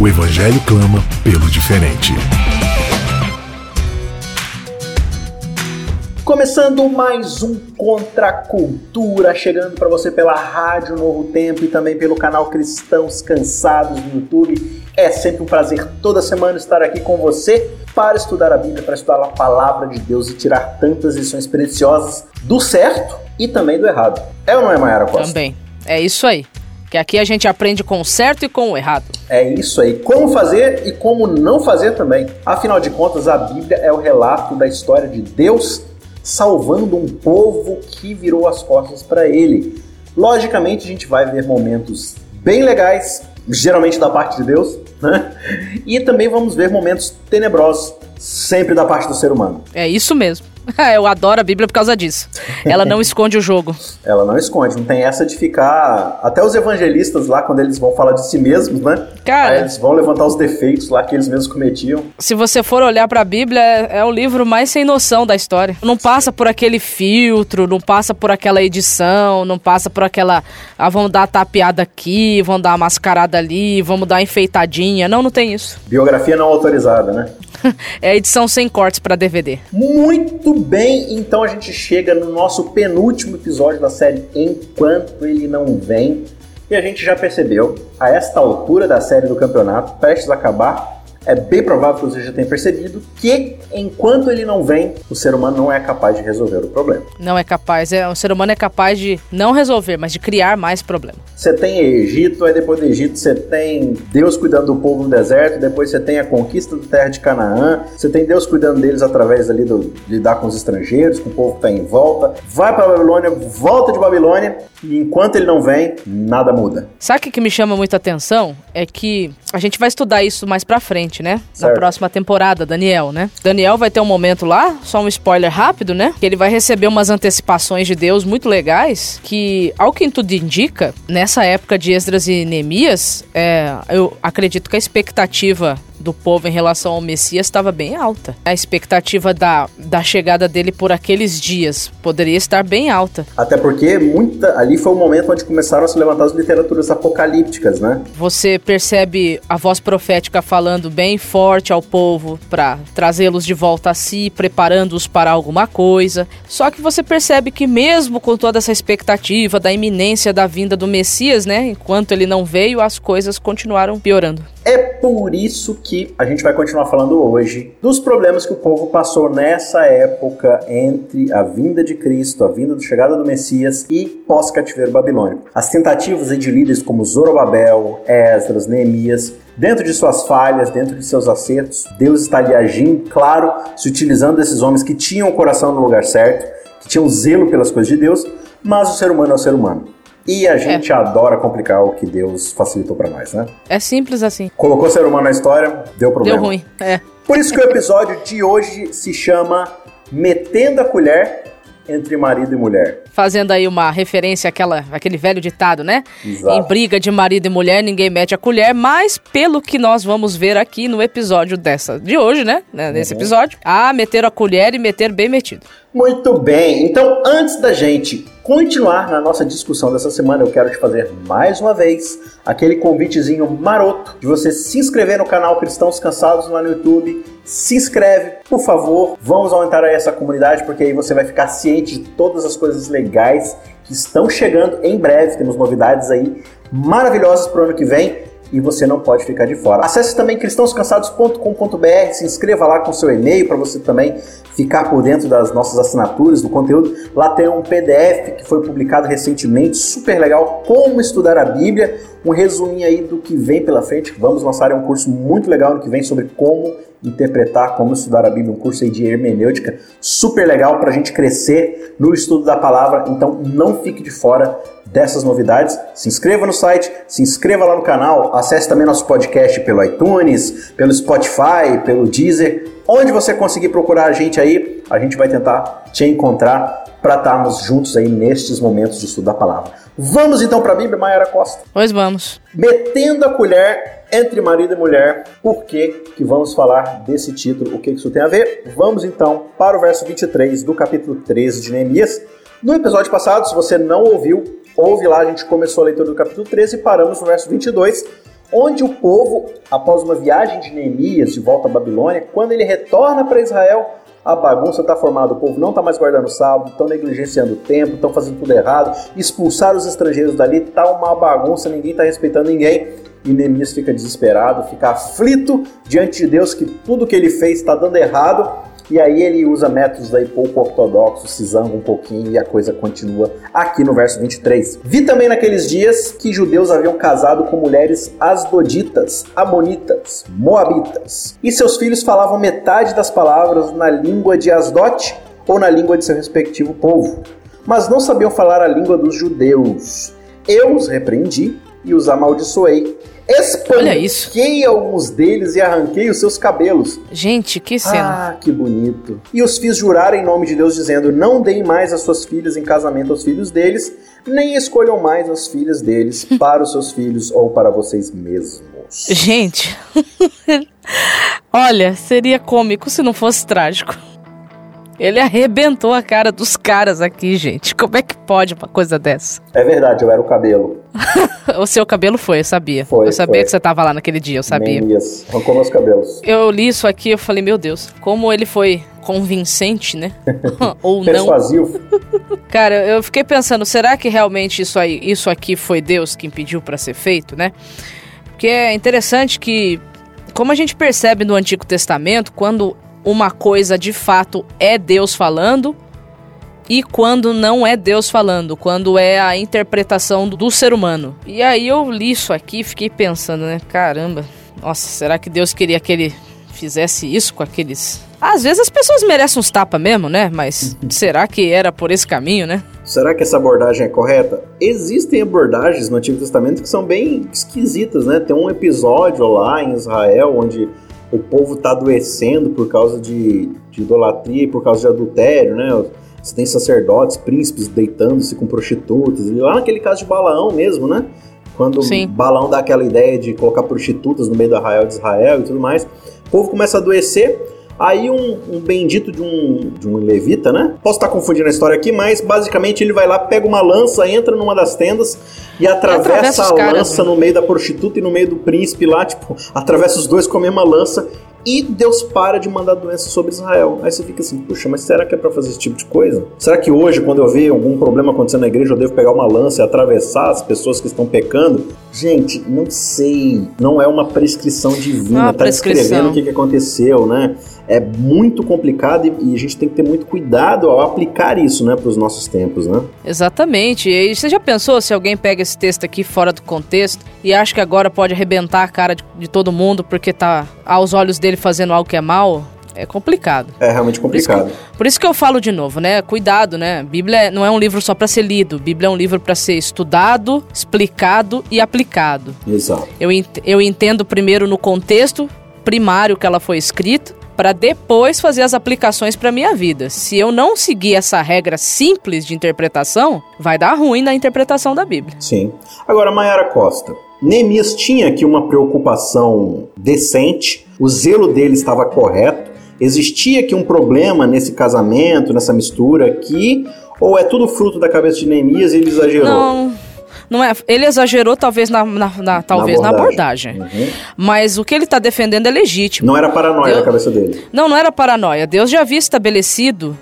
O Evangelho clama pelo diferente. Começando mais um Contra a Cultura, chegando para você pela Rádio Novo Tempo e também pelo canal Cristãos Cansados no YouTube. É sempre um prazer toda semana estar aqui com você para estudar a Bíblia, para estudar a palavra de Deus e tirar tantas lições preciosas do certo e também do errado. É ou não é, Mayara Costa? Também. É isso aí. Que aqui a gente aprende com o certo e com o errado. É isso aí. Como fazer e como não fazer também. Afinal de contas, a Bíblia é o relato da história de Deus salvando um povo que virou as costas para ele. Logicamente, a gente vai ver momentos bem legais, geralmente da parte de Deus, né? E também vamos ver momentos tenebrosos, sempre da parte do ser humano. É isso mesmo. Eu adoro a Bíblia por causa disso. Ela não esconde o jogo. Ela não esconde, não tem essa de ficar. Até os evangelistas lá, quando eles vão falar de si mesmos, né? Cara. Aí eles vão levantar os defeitos lá que eles mesmos cometiam. Se você for olhar para a Bíblia, é, é o livro mais sem noção da história. Não passa por aquele filtro, não passa por aquela edição, não passa por aquela. Ah, vamos dar a tapeada aqui, vamos dar a mascarada ali, vamos dar a enfeitadinha. Não, não tem isso. Biografia não autorizada, né? é a edição sem cortes para DVD. Muito bem, então a gente chega no nosso penúltimo episódio da série Enquanto Ele Não Vem. E a gente já percebeu, a esta altura da série do campeonato, prestes a acabar, é bem provável que você já tenha percebido que, enquanto ele não vem, o ser humano não é capaz de resolver o problema. Não é capaz. É, o ser humano é capaz de não resolver, mas de criar mais problemas. Você tem Egito, aí depois do Egito você tem Deus cuidando do povo no deserto, depois você tem a conquista da terra de Canaã, você tem Deus cuidando deles através ali do, de lidar com os estrangeiros, com o povo que está em volta. Vai para Babilônia, volta de Babilônia, e enquanto ele não vem, nada muda. Sabe o que, me chama muita atenção? É que a gente vai estudar isso mais pra frente, né? Certo. Na próxima temporada, Daniel, né? Daniel vai ter um momento lá, só um spoiler rápido, né? Que ele vai receber umas antecipações de Deus muito legais, que, ao que tudo indica, nessa época de Esdras e Neemias, é, eu acredito que a expectativa do povo em relação ao Messias estava bem alta. A expectativa da, da chegada dele por aqueles dias poderia estar bem alta. Até porque muita, ali foi o momento onde começaram a se levantar as literaturas apocalípticas, né? Você percebe a voz profética falando bem forte ao povo para trazê-los de volta a si, preparando-os para alguma coisa. Só que você percebe que mesmo com toda essa expectativa da iminência da vinda do Messias, né, enquanto ele não veio, as coisas continuaram piorando. É por isso que a gente vai continuar falando hoje dos problemas que o povo passou nessa época entre a vinda de Cristo, a vinda da chegada do Messias e pós-cativeiro babilônico. As tentativas de líderes como Zorobabel, Esdras, Neemias, dentro de suas falhas, dentro de seus acertos, Deus está ali agindo, claro, se utilizando desses homens que tinham o coração no lugar certo, que tinham zelo pelas coisas de Deus, mas o ser humano é o ser humano. E a gente é. adora complicar o que Deus facilitou para nós, né? É simples assim. Colocou o ser humano na história, deu problema. Deu ruim, é. Por isso que o episódio de hoje se chama Metendo a Colher entre marido e mulher. Fazendo aí uma referência àquela, àquele velho ditado, né? Exato. Em briga de marido e mulher, ninguém mete a colher, mas pelo que nós vamos ver aqui no episódio dessa de hoje, né? Nesse uhum. episódio, a meter a colher e meter bem metido. Muito bem, então antes da gente continuar na nossa discussão dessa semana, eu quero te fazer mais uma vez aquele convitezinho maroto de você se inscrever no canal Cristãos Cansados lá no YouTube. Se inscreve, por favor, vamos aumentar aí essa comunidade, porque aí você vai ficar ciente de todas as coisas legais que estão chegando em breve. Temos novidades aí maravilhosas para o ano que vem e você não pode ficar de fora. Acesse também cristãoscansados.com.br, se inscreva lá com seu e-mail para você também ficar por dentro das nossas assinaturas, do conteúdo. Lá tem um PDF que foi publicado recentemente, super legal, como estudar a Bíblia, um resuminho aí do que vem pela frente. Vamos lançar um curso muito legal no que vem sobre como interpretar, como estudar a Bíblia, um curso aí de hermenêutica super legal para a gente crescer no estudo da palavra. Então não fique de fora dessas novidades, se inscreva no site, se inscreva lá no canal, acesse também nosso podcast pelo iTunes, pelo Spotify, pelo Deezer, onde você conseguir procurar a gente aí, a gente vai tentar te encontrar para estarmos juntos aí nestes momentos de estudo da palavra. Vamos então para a Bíblia, Mayara Costa? Pois vamos. Metendo a colher entre marido e mulher, por que, que vamos falar desse título? O que isso tem a ver? Vamos então para o verso 23 do capítulo 13 de Neemias. No episódio passado, se você não ouviu, ouve lá, a gente começou a leitura do capítulo 13 e paramos no verso 22, onde o povo, após uma viagem de Neemias de volta à Babilônia, quando ele retorna para Israel, a bagunça está formada, o povo não está mais guardando o sábado, estão negligenciando o tempo, estão fazendo tudo errado, expulsar os estrangeiros dali, tá uma bagunça, ninguém está respeitando ninguém. E Neemias fica desesperado, fica aflito diante de Deus que tudo que ele fez está dando errado e aí ele usa métodos aí pouco ortodoxos, se zanga um pouquinho e a coisa continua aqui no verso 23. Vi também naqueles dias que judeus haviam casado com mulheres asdoditas, amonitas, moabitas, e seus filhos falavam metade das palavras na língua de Asdote ou na língua de seu respectivo povo, mas não sabiam falar a língua dos judeus. Eu os repreendi e os amaldiçoei Espanquei alguns deles e arranquei os seus cabelos. Gente, que cena. Ah, que bonito. E os fiz jurar em nome de Deus, dizendo: Não deem mais as suas filhas em casamento aos filhos deles, nem escolham mais as filhas deles para os seus filhos ou para vocês mesmos. Gente, olha, seria cômico se não fosse trágico. Ele arrebentou a cara dos caras aqui, gente. Como é que pode uma coisa dessa? É verdade, eu era o cabelo. o seu cabelo foi, eu sabia. Foi, eu sabia foi. que você tava lá naquele dia, eu sabia. Menias, arrancou meus cabelos. Eu li isso aqui, eu falei, meu Deus, como ele foi convincente, né? Ou Persuasivo. não. Cara, eu fiquei pensando, será que realmente isso aí, isso aqui foi Deus que impediu para ser feito, né? Porque é interessante que como a gente percebe no Antigo Testamento, quando uma coisa de fato é Deus falando e quando não é Deus falando, quando é a interpretação do, ser humano. E aí eu li isso aqui e fiquei pensando, né? Caramba, nossa, será que Deus queria que ele fizesse isso com aqueles. Às vezes as pessoas merecem uns tapas mesmo, né? Mas será que era por esse caminho, né? Será que essa abordagem é correta? Existem abordagens no Antigo Testamento que são bem esquisitas, né? Tem um episódio lá em Israel onde o povo está adoecendo por causa de, de idolatria e por causa de adultério, né? Você tem sacerdotes, príncipes deitando-se com prostitutas. E lá naquele caso de Balaão mesmo, né? Quando Sim. Balaão dá aquela ideia de colocar prostitutas no meio do arraial de Israel e tudo mais, o povo começa a adoecer Aí um, um, bendito de um, de um levita, né? Posso estar confundindo a história aqui, mas basicamente ele vai lá, pega uma lança, entra numa das tendas e atravessa, a caras, lança né? no meio da prostituta e no meio do príncipe lá, tipo, atravessa os dois com a mesma lança e Deus para de mandar doença sobre Israel. Aí você fica assim, puxa, mas será que é para fazer esse tipo de coisa? Será que hoje, quando eu ver algum problema acontecendo na igreja, eu devo pegar uma lança e atravessar as pessoas que estão pecando? Gente, não sei. Não é uma prescrição divina. Tá descrevendo o que, que aconteceu, né? é muito complicado e, a gente tem que ter muito cuidado ao aplicar isso, né, para os nossos tempos, né? Exatamente. E você já pensou se alguém pega esse texto aqui fora do contexto e acha que agora pode arrebentar a cara de, de todo mundo porque tá aos olhos dele fazendo algo que é mal? é complicado. É realmente complicado. Por isso, que, por isso que, eu falo de novo, né? Cuidado, né? Bíblia não é um livro só para ser lido. Bíblia é um livro para ser estudado, explicado e aplicado. Exato. Eu, eu entendo primeiro no contexto primário que ela foi escrita para depois fazer as aplicações para minha vida. Se eu não seguir essa regra simples de interpretação, vai dar ruim na interpretação da Bíblia. Sim. Agora, Mayara Costa, Neemias tinha aqui uma preocupação decente, o zelo dele estava correto, existia aqui um problema nesse casamento, nessa mistura aqui, ou é tudo fruto da cabeça de Neemias e ele exagerou? Não. Não é, ele exagerou talvez na, na, na talvez na abordagem. Na abordagem. Uhum. Mas o que ele está defendendo é legítimo. Não era paranoia Deus, na cabeça dele. Não, não era paranoia. Deus já havia estabelecido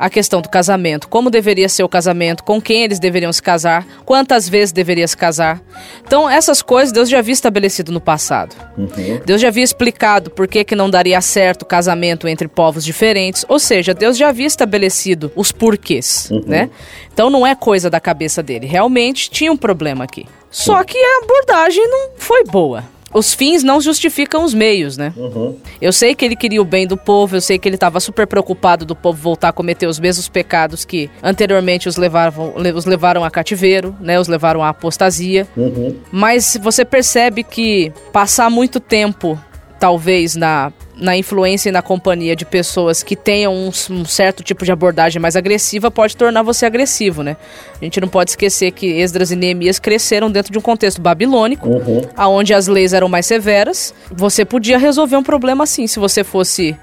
a questão do casamento, como deveria ser o casamento, com quem eles deveriam se casar, quantas vezes deveria se casar. Então, essas coisas Deus já havia estabelecido no passado. Uhum. Deus já havia explicado por que, que não daria certo o casamento entre povos diferentes, ou seja, Deus já havia estabelecido os porquês, uhum. né? Então não é coisa da cabeça dele, realmente tinha um problema aqui. Só que a abordagem não foi boa. Os fins não justificam os meios, né? Uhum. Eu sei que ele queria o bem do povo, eu sei que ele estava super preocupado do povo voltar a cometer os mesmos pecados que anteriormente os levaram, os levaram a cativeiro, né? Os levaram à apostasia. Uhum. Mas você percebe que passar muito tempo, talvez, na na influência e na companhia de pessoas que tenham um, um, certo tipo de abordagem mais agressiva pode tornar você agressivo, né? A gente não pode esquecer que Esdras e Neemias cresceram dentro de um contexto babilônico, uhum. onde as leis eram mais severas. Você podia resolver um problema assim, se você fosse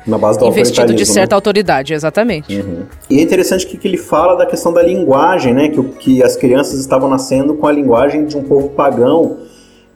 investido de certa né? autoridade, exatamente. Uhum. E é interessante que, que ele fala da questão da linguagem, né? Que, que as crianças estavam nascendo com a linguagem de um povo pagão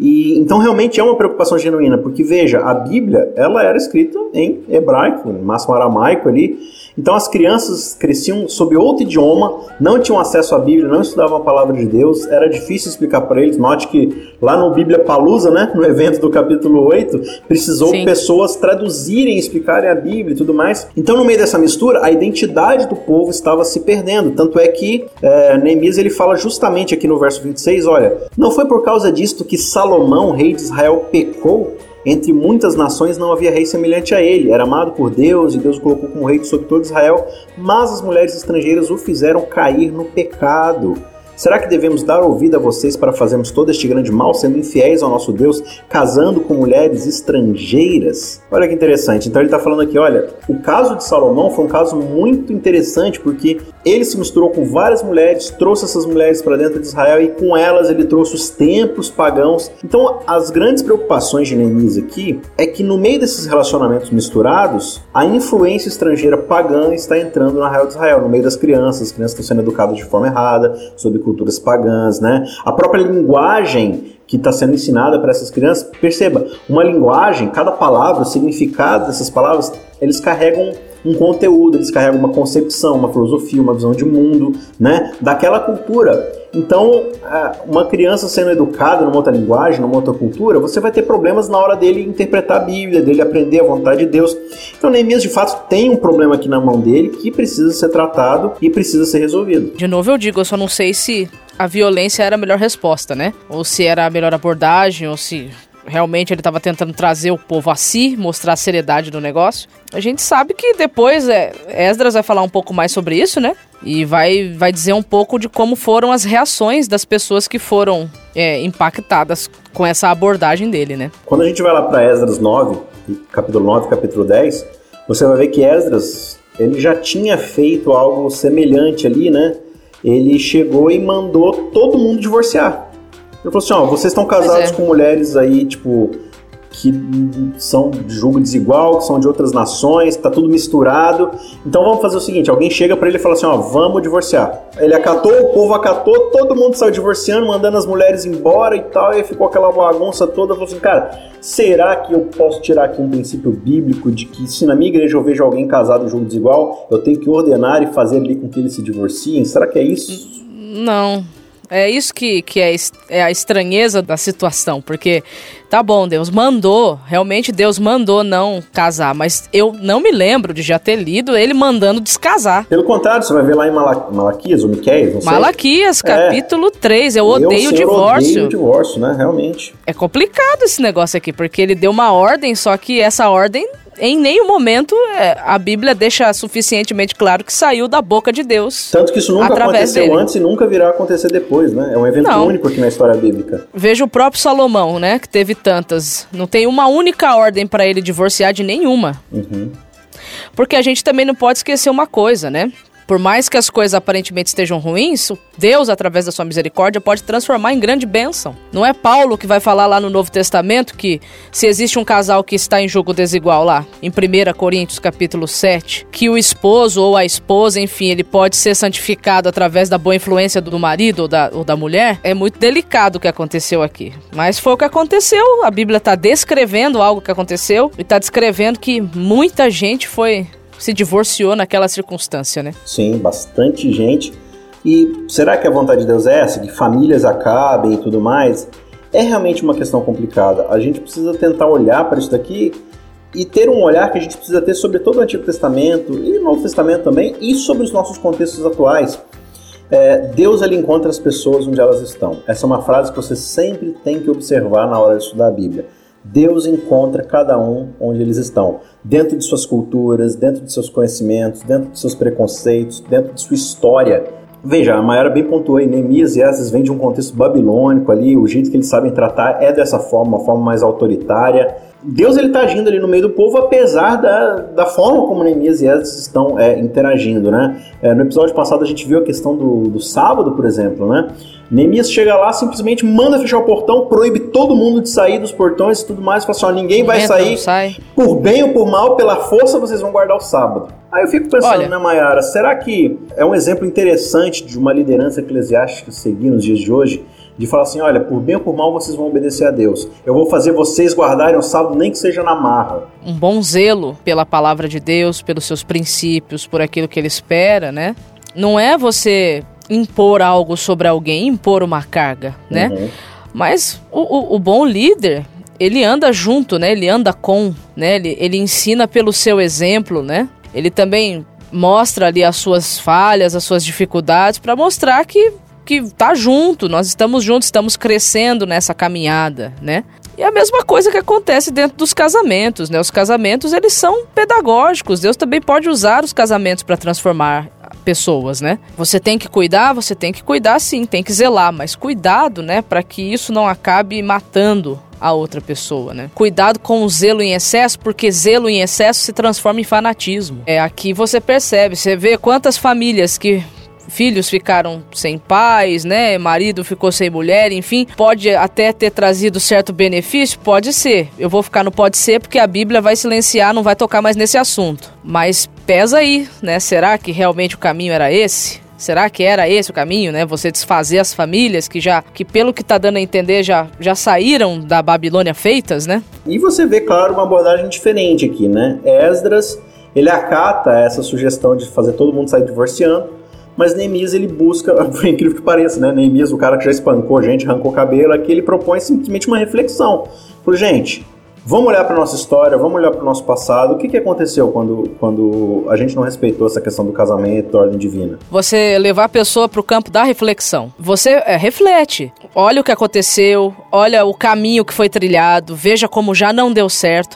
e então realmente é uma preocupação genuína, porque veja, a Bíblia, ela era escrita em hebraico, em máximo aramaico ali, então as crianças cresciam sob outro idioma, não tinham acesso à Bíblia, não estudavam a palavra de Deus, era difícil explicar para eles. Note que lá no Bíblia Palusa, né, no evento do capítulo 8, precisou Sim. pessoas traduzirem, explicarem a Bíblia e tudo mais. Então no meio dessa mistura, a identidade do povo estava se perdendo. Tanto é que é, Neemias ele fala justamente aqui no verso 26, olha, não foi por causa disto que Salomão, rei de Israel, pecou entre muitas nações não havia rei semelhante a ele. Era amado por Deus e Deus o colocou como rei sobre todo Israel, mas as mulheres estrangeiras o fizeram cair no pecado. Será que devemos dar ouvido a vocês para fazermos todo este grande mal, sendo infiéis ao nosso Deus, casando com mulheres estrangeiras? Olha que interessante. Então ele está falando aqui, olha, o caso de Salomão foi um caso muito interessante porque ele se misturou com várias mulheres, trouxe essas mulheres para dentro de Israel e com elas ele trouxe os templos pagãos. Então as grandes preocupações de Neemias aqui é que no meio desses relacionamentos misturados, a influência estrangeira pagã está entrando na Israel de Israel, no meio das crianças, as crianças estão sendo educadas de forma errada, sob culturas pagãs, né? A própria linguagem que está sendo ensinada para essas crianças, perceba, uma linguagem, cada palavra, o significado dessas palavras, eles carregam um conteúdo, eles carregam uma concepção, uma filosofia, uma visão de mundo, né, daquela cultura. Então, uma criança sendo educada numa outra linguagem, numa outra cultura, você vai ter problemas na hora dele interpretar a Bíblia, dele aprender a vontade de Deus. Então, Neemias de fato tem um problema aqui na mão dele que precisa ser tratado e precisa ser resolvido. De novo, eu digo, eu só não sei se a violência era a melhor resposta, né? Ou se era a melhor abordagem, ou se realmente ele estava tentando trazer o povo a si, mostrar a seriedade do negócio. A gente sabe que depois é, Esdras vai falar um pouco mais sobre isso, né? E vai, vai dizer um pouco de como foram as reações das pessoas que foram é, impactadas com essa abordagem dele, né? Quando a gente vai lá para Esdras 9, capítulo 9, capítulo 10, você vai ver que Esdras ele já tinha feito algo semelhante ali, né? Ele chegou e mandou todo mundo divorciar. Ele falou assim: ó, vocês estão casados é. com mulheres aí, tipo, que são de julgo desigual, que são de outras nações, tá tudo misturado. Então vamos fazer o seguinte: alguém chega para ele e fala assim: ó, vamos divorciar. Ele acatou, o povo acatou, todo mundo saiu divorciando, mandando as mulheres embora e tal, e ficou aquela bagunça toda. Falou assim: cara, será que eu posso tirar aqui um princípio bíblico de que se na minha igreja eu vejo alguém casado em julgo desigual, eu tenho que ordenar e fazer ali com que eles se divorciem? Será que é isso? Não. É isso que, que é, é a estranheza da situação, porque tá bom, Deus mandou, realmente Deus mandou não casar, mas eu não me lembro de já ter lido ele mandando descasar. Pelo contrário, você vai ver lá em Malaquias ou Miqueias, Malaquias, capítulo é. 3, eu odeio eu, o divórcio. Odeio o divórcio, né, realmente. É complicado esse negócio aqui, porque ele deu uma ordem, só que essa ordem em nenhum momento é, a Bíblia deixa suficientemente claro que saiu da boca de Deus. Tanto que isso nunca aconteceu dele. antes e nunca virá acontecer depois, né? É um evento Não. único aqui na história bíblica. Veja o próprio Salomão, né? Que teve tantas. Não tem uma única ordem para ele divorciar de nenhuma. Uhum. Porque a gente também não pode esquecer uma coisa, né? Por mais que as coisas aparentemente estejam ruins, Deus, através da sua misericórdia, pode transformar em grande bênção. Não é Paulo que vai falar lá no Novo Testamento que se existe um casal que está em jogo desigual lá, em 1 Coríntios capítulo 7, que o esposo ou a esposa, enfim, ele pode ser santificado através da boa influência do marido ou da, ou da mulher? É muito delicado o que aconteceu aqui. Mas foi o que aconteceu. A Bíblia está descrevendo algo que aconteceu e está descrevendo que muita gente foi se divorciou naquela circunstância, né? Sim, bastante gente. E será que a vontade de Deus é essa? Que famílias acabem e tudo mais? É realmente uma questão complicada. A gente precisa tentar olhar para isso daqui e ter um olhar que a gente precisa ter sobre todo o Antigo Testamento e o Novo Testamento também e sobre os nossos contextos atuais. É, Deus ele encontra as pessoas onde elas estão. Essa é uma frase que você sempre tem que observar na hora de estudar a Bíblia. Deus encontra cada um onde eles estão, dentro de suas culturas, dentro de seus conhecimentos, dentro de seus preconceitos, dentro de sua história. Veja, a Mayara bem pontuou aí, Neemias e Esdras vêm de um contexto babilônico ali, o jeito que eles sabem tratar é dessa forma, uma forma mais autoritária. Deus ele está agindo ali no meio do povo, apesar da, da forma como Neemias e Esdras estão é, interagindo, né? É, no episódio passado a gente viu a questão do, do sábado, por exemplo, né? Neemias chega lá, simplesmente manda fechar o portão, proíbe todo mundo de sair dos portões e tudo mais, fala assim, ó, ninguém vai Entra, sair, sai. por bem ou por mal, pela força vocês vão guardar o sábado. Aí eu fico pensando, Olha, né, Mayara, será que é um exemplo interessante de uma liderança eclesiástica seguir nos dias de hoje, de falar assim, olha, por bem ou por mal vocês vão obedecer a Deus. Eu vou fazer vocês guardarem o sábado, nem que seja na marra. Um bom zelo pela palavra de Deus, pelos seus princípios, por aquilo que ele espera, né? Não é você impor algo sobre alguém, impor uma carga, né? Uhum. Mas o, o, o, bom líder, ele anda junto, né? Ele anda com, né? Ele, ele ensina pelo seu exemplo, né? Ele também mostra ali as suas falhas, as suas dificuldades, para mostrar que que tá junto, nós estamos juntos, estamos crescendo nessa caminhada, né? E a mesma coisa que acontece dentro dos casamentos, né? Os casamentos, eles são pedagógicos. Deus também pode usar os casamentos para transformar pessoas, né? Você tem que cuidar, você tem que cuidar sim, tem que zelar, mas cuidado, né, para que isso não acabe matando a outra pessoa, né? Cuidado com o zelo em excesso, porque zelo em excesso se transforma em fanatismo. É aqui você percebe, você vê quantas famílias que filhos ficaram sem pais, né? Marido ficou sem mulher, enfim, pode até ter trazido certo benefício, pode ser. Eu vou ficar no pode ser porque a Bíblia vai silenciar, não vai tocar mais nesse assunto. Mas pesa aí, né? Será que realmente o caminho era esse? Será que era esse o caminho, né? Você desfazer as famílias que já, que pelo que tá dando a entender, já, já saíram da Babilônia feitas, né? E você vê, claro, uma abordagem diferente aqui, né? Esdras, ele acata essa sugestão de fazer todo mundo sair divorciando, mas Neemias ele busca, por incrível que pareça, né? Neemias, o cara que já espancou gente, arrancou cabelo, aqui ele propõe simplesmente uma reflexão. Por gente, vamos olhar para nossa história, vamos olhar para o nosso passado. O que, que aconteceu quando, quando a gente não respeitou essa questão do casamento, da ordem divina? Você levar a pessoa para o campo da reflexão. Você é, reflete, olha o que aconteceu, olha o caminho que foi trilhado, veja como já não deu certo.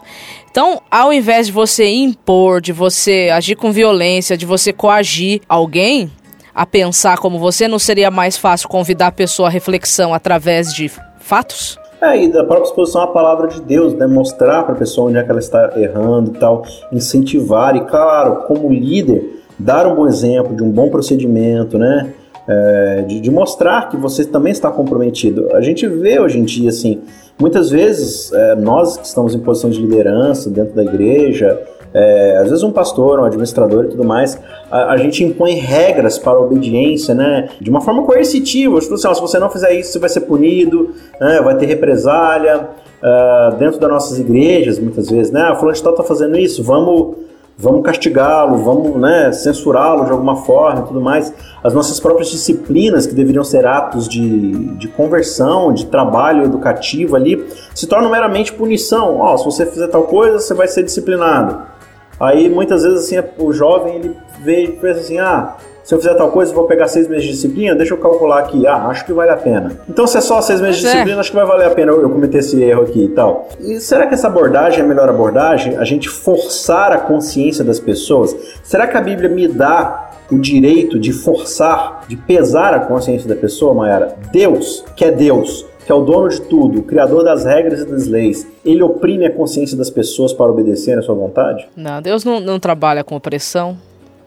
Então, ao invés de você impor, de você agir com violência, de você coagir alguém, a pensar como você, não seria mais fácil convidar a pessoa à reflexão através de fatos? É, e da própria exposição à palavra de Deus, né? Mostrar para a pessoa onde é que ela está errando e tal, incentivar, e claro, como líder, dar um bom exemplo de um bom procedimento, né? É, de, de, mostrar que você também está comprometido. A gente vê hoje em dia, assim, muitas vezes é, nós que estamos em posição de liderança dentro da igreja, é, às vezes um pastor, um administrador e tudo mais, a, a, gente impõe regras para a obediência, né? De uma forma coercitiva. Tipo assim, ó, se você não fizer isso, você vai ser punido, né? vai ter represália. Uh, dentro das nossas igrejas, muitas vezes, né? Ah, fulano de tal está fazendo isso, vamos vamos castigá-lo, vamos né, censurá-lo de alguma forma e tudo mais. As nossas próprias disciplinas, que deveriam ser atos de, de conversão, de trabalho educativo ali, se tornam meramente punição. Ó, oh, se você fizer tal coisa, você vai ser disciplinado. Aí muitas vezes assim o jovem ele vê pensa assim, ah, se eu fizer tal coisa, vou pegar seis meses de disciplina, deixa eu calcular aqui, ah, acho que vale a pena. Então, se é só seis meses de é. disciplina, acho que vai valer a pena eu, eu cometer esse erro aqui e tal. E será que essa abordagem é a melhor abordagem? A gente forçar a consciência das pessoas? Será que a Bíblia me dá o direito de forçar, de pesar a consciência da pessoa, Mayara? Deus, que é Deus, que é o dono de tudo, o criador das regras e das leis, ele oprime a consciência das pessoas para obedecer à sua vontade? Não, Deus não, não trabalha com opressão.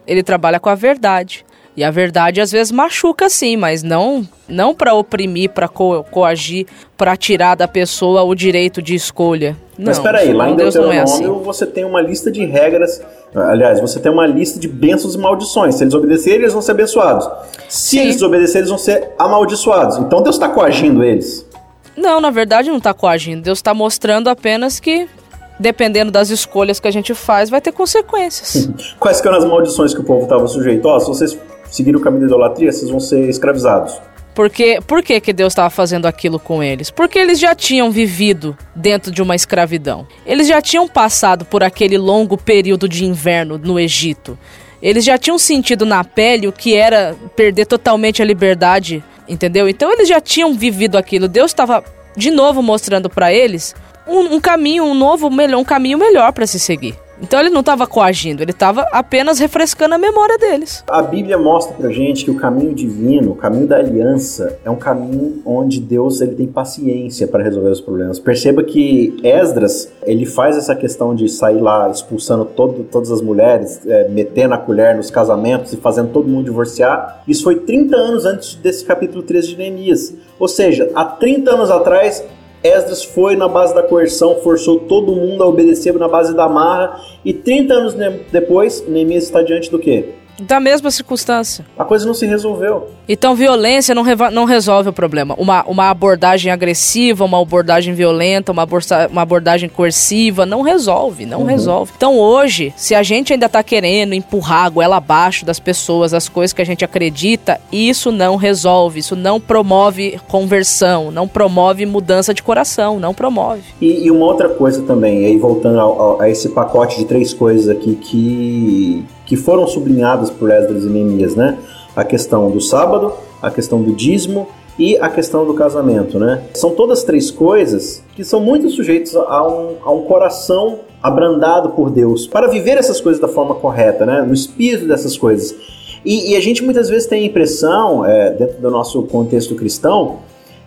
Ele trabalha com a verdade. E a verdade às vezes machuca sim, mas não não para oprimir, para co coagir, para tirar da pessoa o direito de escolha. Não, mas espera aí, lá em Deuteronômio é assim. você tem uma lista de regras, aliás, você tem uma lista de bênçãos e maldições. Se eles obedecerem, eles vão ser abençoados. Se sim. eles desobedecerem, eles vão ser amaldiçoados. Então Deus está coagindo eles. Não, na verdade não está coagindo. Deus está mostrando apenas que dependendo das escolhas que a gente faz, vai ter consequências. Quais eram as maldições que o povo estava sujeito? Ó, oh, se vocês seguirem o caminho da idolatria, vocês vão ser escravizados. Porque, por que, que Deus estava fazendo aquilo com eles? Porque eles já tinham vivido dentro de uma escravidão. Eles já tinham passado por aquele longo período de inverno no Egito. Eles já tinham sentido na pele o que era perder totalmente a liberdade, entendeu? Então eles já tinham vivido aquilo. Deus estava de novo mostrando para eles um, um caminho, um novo, melhor, um caminho melhor para se seguir. Então ele não estava coagindo, ele estava apenas refrescando a memória deles. A Bíblia mostra pra gente que o caminho divino, o caminho da aliança, é um caminho onde Deus ele tem paciência para resolver os problemas. Perceba que Esdras, ele faz essa questão de sair lá expulsando todo, todas as mulheres, é, metendo a colher nos casamentos e fazendo todo mundo divorciar. Isso foi 30 anos antes desse capítulo 13 de Neemias. Ou seja, há 30 anos atrás, Esdras foi na base da coerção, forçou todo mundo a obedecer na base da marra, e 30 anos depois, Neemias está diante do quê? Da mesma circunstância. A coisa não se resolveu. Então, violência não, não resolve o problema. Uma, uma abordagem agressiva, uma abordagem violenta, uma, uma abordagem coerciva, não resolve, não uhum. resolve. Então, hoje, se a gente ainda tá querendo empurrar a goela abaixo das pessoas, as coisas que a gente acredita, isso não resolve, isso não promove conversão, não promove mudança de coração, não promove. E, e uma outra coisa também, aí voltando a, a esse pacote de três coisas aqui que que foram sublinhadas por Esdras e Neemias, né? A questão do sábado, a questão do dízimo e a questão do casamento, né? São todas três coisas que são muito sujeitos a um, a um coração abrandado por Deus para viver essas coisas da forma correta, né? No espírito dessas coisas. E, e a gente muitas vezes tem a impressão, é, dentro do nosso contexto cristão,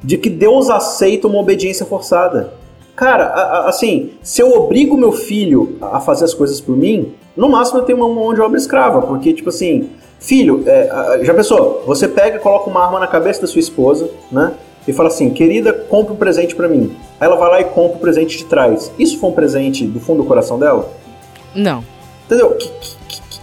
de que Deus aceita uma obediência forçada. Cara, assim, se eu obrigo meu filho a fazer as coisas por mim, no máximo eu tenho uma mão de obra escrava, porque, tipo assim, filho, é, já pensou? Você pega e coloca uma arma na cabeça da sua esposa, né? E fala assim, querida, compre um presente para mim. Aí ela vai lá e compra o presente de trás. Isso foi um presente do fundo do coração dela? Não. Entendeu? O que,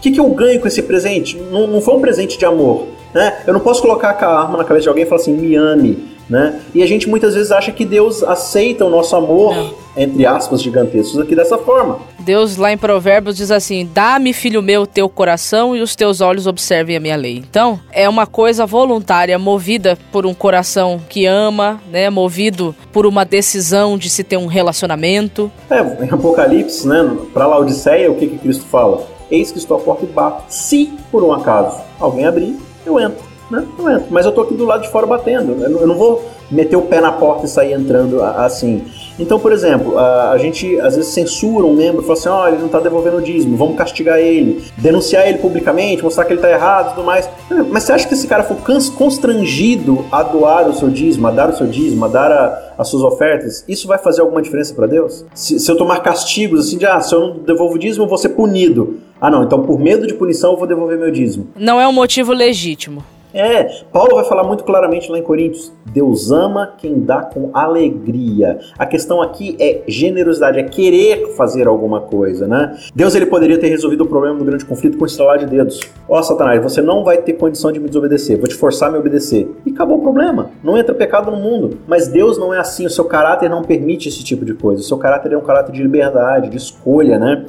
que, que, eu ganho com esse presente? Não, não foi um presente de amor. Né? Eu não posso colocar a arma na cabeça de alguém e falar assim, me ame né? E a gente muitas vezes acha que Deus aceita o nosso amor, Não. entre aspas, gigantescos aqui dessa forma. Deus lá em Provérbios diz assim: Dá-me, filho meu, teu coração e os teus olhos observem a minha lei. Então, é uma coisa voluntária, movida por um coração que ama, né? Movido por uma decisão de se ter um relacionamento. É, em Apocalipse, né? Para Laodiceia, o que, que Cristo fala? Eis que estou à porta e bato. Se, por um acaso, alguém abrir, eu entro né? Não entro. Mas eu tô aqui do lado de fora batendo. Eu não vou meter o pé na porta e sair entrando assim. Então, por exemplo, a, a gente às vezes censura um membro, fala assim, ó, oh, ele não tá devolvendo o dízimo, vamos castigar ele, denunciar ele publicamente, mostrar que ele tá errado e tudo mais. Mas você acha que esse cara for constrangido a doar o seu dízimo, a dar o seu dízimo, a dar a, as suas ofertas, isso vai fazer alguma diferença para Deus? Se, se, eu tomar castigos assim de, ah, se eu não devolvo o dízimo, eu vou ser punido. Ah, não, então por medo de punição eu vou devolver meu dízimo. Não é um motivo legítimo. É, Paulo vai falar muito claramente lá em Coríntios: Deus ama quem dá com alegria. A questão aqui é generosidade, é querer fazer alguma coisa, né? Deus ele poderia ter resolvido o problema do grande conflito com estalar de dedos. Ó, oh, Satanás, você não vai ter condição de me desobedecer, vou te forçar a me obedecer. E acabou o problema. Não entra pecado no mundo. Mas Deus não é assim, o seu caráter não permite esse tipo de coisa. O seu caráter é um caráter de liberdade, de escolha, né?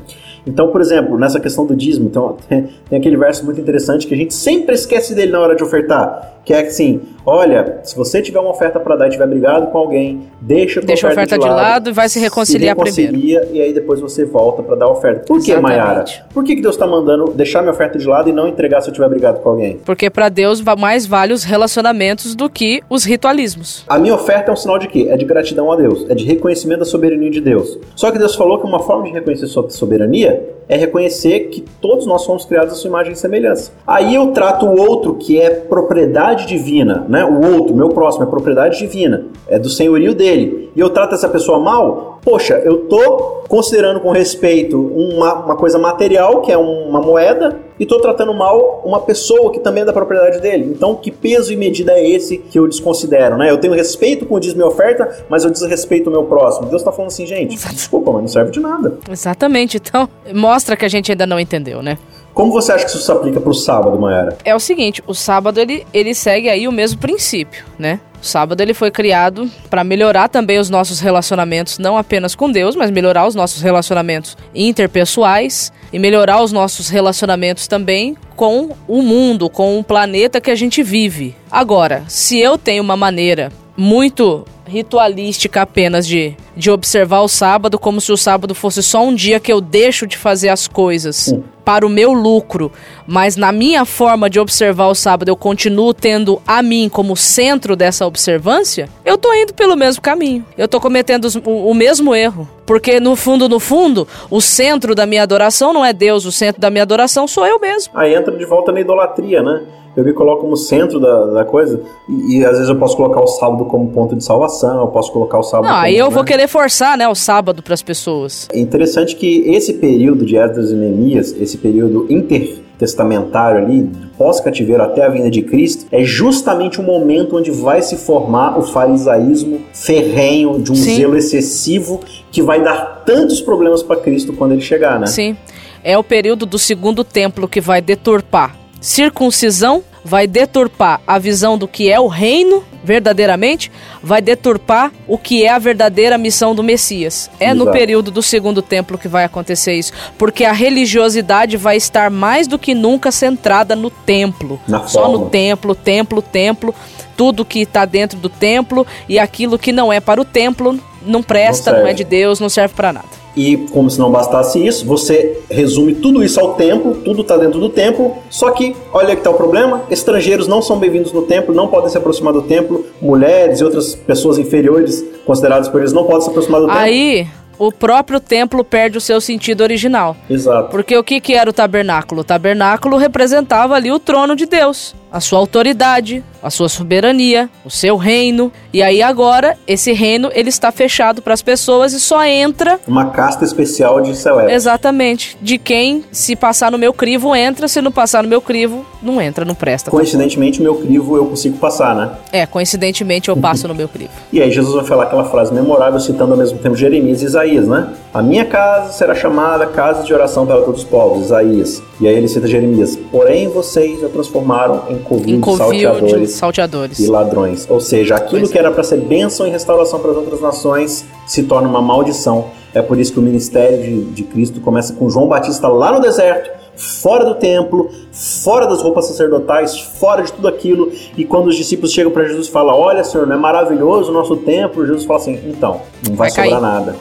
Então, por exemplo, nessa questão do dízimo, então, tem, tem aquele verso muito interessante que a gente sempre esquece dele na hora de ofertar, que é assim, olha, se você tiver uma oferta para dar e tiver brigado com alguém, deixa a deixa oferta, oferta de, lado, de, lado, e vai se reconciliar se reconcilia, primeiro. E aí depois você volta para dar a oferta. Por que, Mayara? Por que, que Deus está mandando deixar minha oferta de lado e não entregar se eu tiver brigado com alguém? Porque para Deus mais vale os relacionamentos do que os ritualismos. A minha oferta é um sinal de quê? É de gratidão a Deus, é de reconhecimento da soberania de Deus. Só que Deus falou que uma forma de reconhecer sua soberania here. É reconhecer que todos nós somos criados à sua imagem e semelhança. Aí eu trato o outro que é propriedade divina, né? O outro, meu próximo, é propriedade divina, é do senhorio dele. E eu trato essa pessoa mal, poxa, eu tô considerando com respeito uma, uma coisa material, que é uma moeda, e estou tratando mal uma pessoa que também é da propriedade dele. Então, que peso e medida é esse que eu desconsidero, né? Eu tenho respeito com o diz minha oferta, mas eu desrespeito o meu próximo. Deus está falando assim, gente, desculpa, mas não serve de nada. Exatamente. Então, mostra que a gente ainda não entendeu, né? Como você acha que isso se aplica para o sábado, Mayara? É o seguinte, o sábado ele, ele segue aí o mesmo princípio, né? O sábado ele foi criado para melhorar também os nossos relacionamentos, não apenas com Deus, mas melhorar os nossos relacionamentos interpessoais e melhorar os nossos relacionamentos também com o mundo, com o planeta que a gente vive. Agora, se eu tenho uma maneira muito ritualística apenas de, de observar o sábado como se o sábado fosse só um dia que eu deixo de fazer as coisas Sim. para o meu lucro, mas na minha forma de observar o sábado eu continuo tendo a mim como centro dessa observância, eu tô indo pelo mesmo caminho. Eu tô cometendo o, o mesmo erro. Porque no fundo, no fundo, o centro da minha adoração não é Deus, o centro da minha adoração sou eu mesmo. Aí entra de volta na idolatria, né? eu me coloco como centro da, da coisa e, e, às vezes eu posso colocar o sábado como ponto de salvação, eu posso colocar o sábado. Não, aí eu né? vou querer forçar, né, o sábado para as pessoas. É interessante que esse período de Esdras e Neemias, esse período intertestamentário ali, pós-cativeiro até a vinda de Cristo, é justamente o momento onde vai se formar o farisaísmo ferrenho, de um Sim. zelo excessivo, que vai dar tantos problemas para Cristo quando ele chegar, né? Sim. É o período do segundo templo que vai deturpar circuncisão vai deturpar a visão do que é o reino verdadeiramente, vai deturpar o que é a verdadeira missão do Messias. É Exato. no período do segundo templo que vai acontecer isso, porque a religiosidade vai estar mais do que nunca centrada no templo, Na só forma. no templo, templo, templo, tudo que está dentro do templo e aquilo que não é para o templo não presta, não, não é de Deus, não serve para nada. E como se não bastasse isso, você resume tudo isso ao templo, tudo está dentro do templo. Só que, olha que está o problema: estrangeiros não são bem-vindos no templo, não podem se aproximar do templo, mulheres e outras pessoas inferiores consideradas por eles não podem se aproximar do templo. Aí, o próprio templo perde o seu sentido original. Exato. Porque o que, que era o tabernáculo? O tabernáculo representava ali o trono de Deus, a sua autoridade, a sua soberania, o seu reino. E aí agora esse reino ele está fechado para as pessoas e só entra uma casta especial de celebres. Exatamente. De quem se passar no meu crivo entra, se não passar no meu crivo não entra, não presta. Coincidentemente meu crivo eu consigo passar, né? É, coincidentemente eu passo no meu crivo. E aí Jesus vai falar aquela frase memorável citando ao mesmo tempo Jeremias e Isaías, né? A minha casa será chamada casa de oração para todos os povos, Isaías. E aí ele cita Jeremias. Porém vocês a transformaram em covil, em covil salteadores salteadores e ladrões. Ou seja, aquilo pois que era para ser bênção e restauração para as outras nações se torna uma maldição. É por isso que o ministério de, de Cristo começa com João Batista lá no deserto, fora do templo, fora das roupas sacerdotais, fora de tudo aquilo. E quando os discípulos chegam para Jesus e falam: Olha, Senhor, não é maravilhoso o nosso templo? Jesus fala assim: Então, não vai, vai sobrar nada.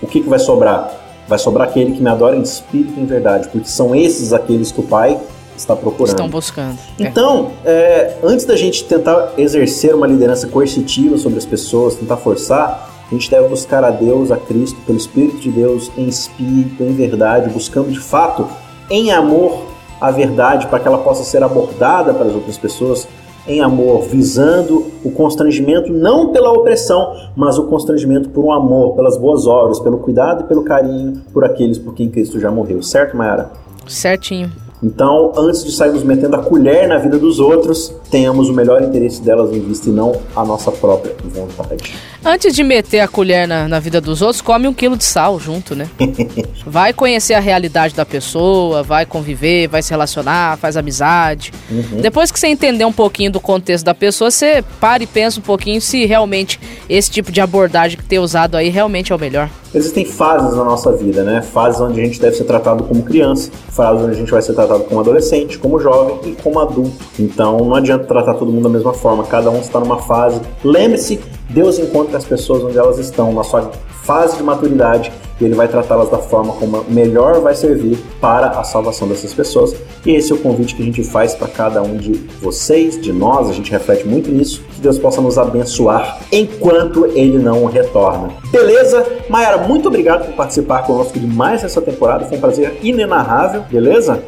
O que, que vai sobrar? Vai sobrar aquele que me adora em espírito e em verdade, porque são esses aqueles que o Pai está procurando. Estão buscando. É. Então, é. É, antes da gente tentar exercer uma liderança coercitiva sobre as pessoas, tentar forçar, a gente deve buscar a Deus, a Cristo, pelo Espírito de Deus, em espírito, em verdade, buscando de fato, em amor, a verdade para que ela possa ser abordada para as outras pessoas em amor, visando o constrangimento não pela opressão, mas o constrangimento por um amor, pelas boas obras, pelo cuidado e pelo carinho por aqueles por quem Cristo já morreu. Certo, Mayara? Certinho. Então, antes de sairmos metendo a colher na vida dos outros, tenhamos o melhor interesse delas em vista e não a nossa própria vontade. Antes de meter a colher na, na vida dos outros, come um quilo de sal junto, né? vai conhecer a realidade da pessoa, vai conviver, vai se relacionar, faz amizade. Uhum. Depois que você entender um pouquinho do contexto da pessoa, você para e pensa um pouquinho se realmente esse tipo de abordagem que ter usado aí realmente é o melhor. Existem fases na nossa vida, né? Fases onde a gente deve ser tratado como criança, fases onde a gente vai ser tratado como adolescente, como jovem e como adulto. Então não adianta tratar todo mundo da mesma forma, cada um está numa fase. Lembre-se, Deus encontra as pessoas onde elas estão, na sua fase de maturidade e ele vai tratá-las da forma como melhor vai servir para a salvação dessas pessoas. E esse é o convite que a gente faz para cada um de vocês, de nós, a gente reflete muito nisso, que Deus possa nos abençoar enquanto ele não retorna. Beleza? Mayara, muito obrigado por participar conosco de mais essa temporada, foi um prazer inenarrável, beleza?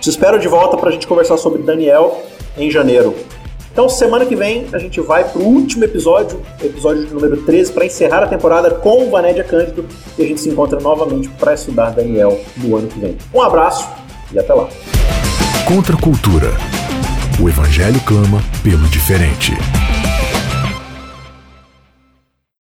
Te espero de volta para a gente conversar sobre Daniel em janeiro. Então, semana que vem, a gente vai pro último episódio, episódio número 13, para encerrar a temporada com o Vanédia Cândido e a gente se encontra novamente para estudar Daniel no ano que vem. Um abraço e até lá. Contra a cultura. O Evangelho clama pelo diferente.